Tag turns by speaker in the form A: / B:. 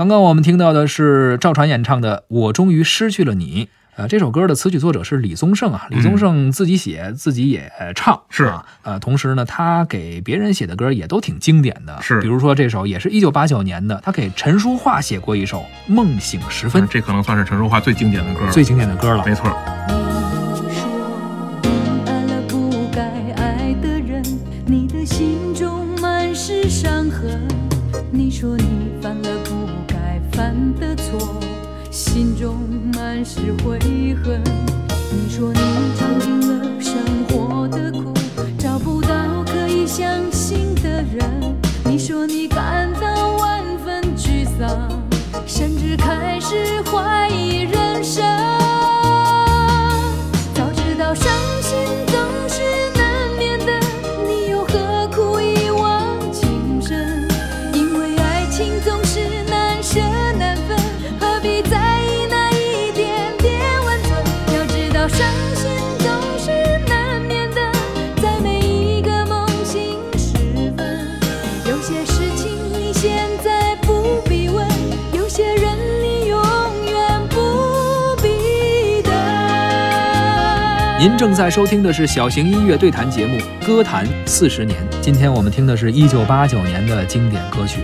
A: 刚刚我们听到的是赵传演唱的《我终于失去了你》。呃，这首歌的词曲作者是李宗盛啊，李宗盛自己写，自己也唱，
B: 是
A: 啊。呃，同时呢，他给别人写的歌也都挺经典的，
B: 是
A: 比如说这首也是一九八九年的，他给陈淑桦写过一首《梦醒时分》，
B: 这可能算是陈淑桦最经典的歌，
A: 最经典的歌了。
B: 没错。
C: 你说你犯的错，心中满是悔恨。你说你尝尽了生活的苦，找不到可以相信的人。你说你感事情你现在不必问，有些人你永远不必等。
A: 您正在收听的是小型音乐对谈节目《歌坛四十年》，今天我们听的是一九八九年的经典歌曲。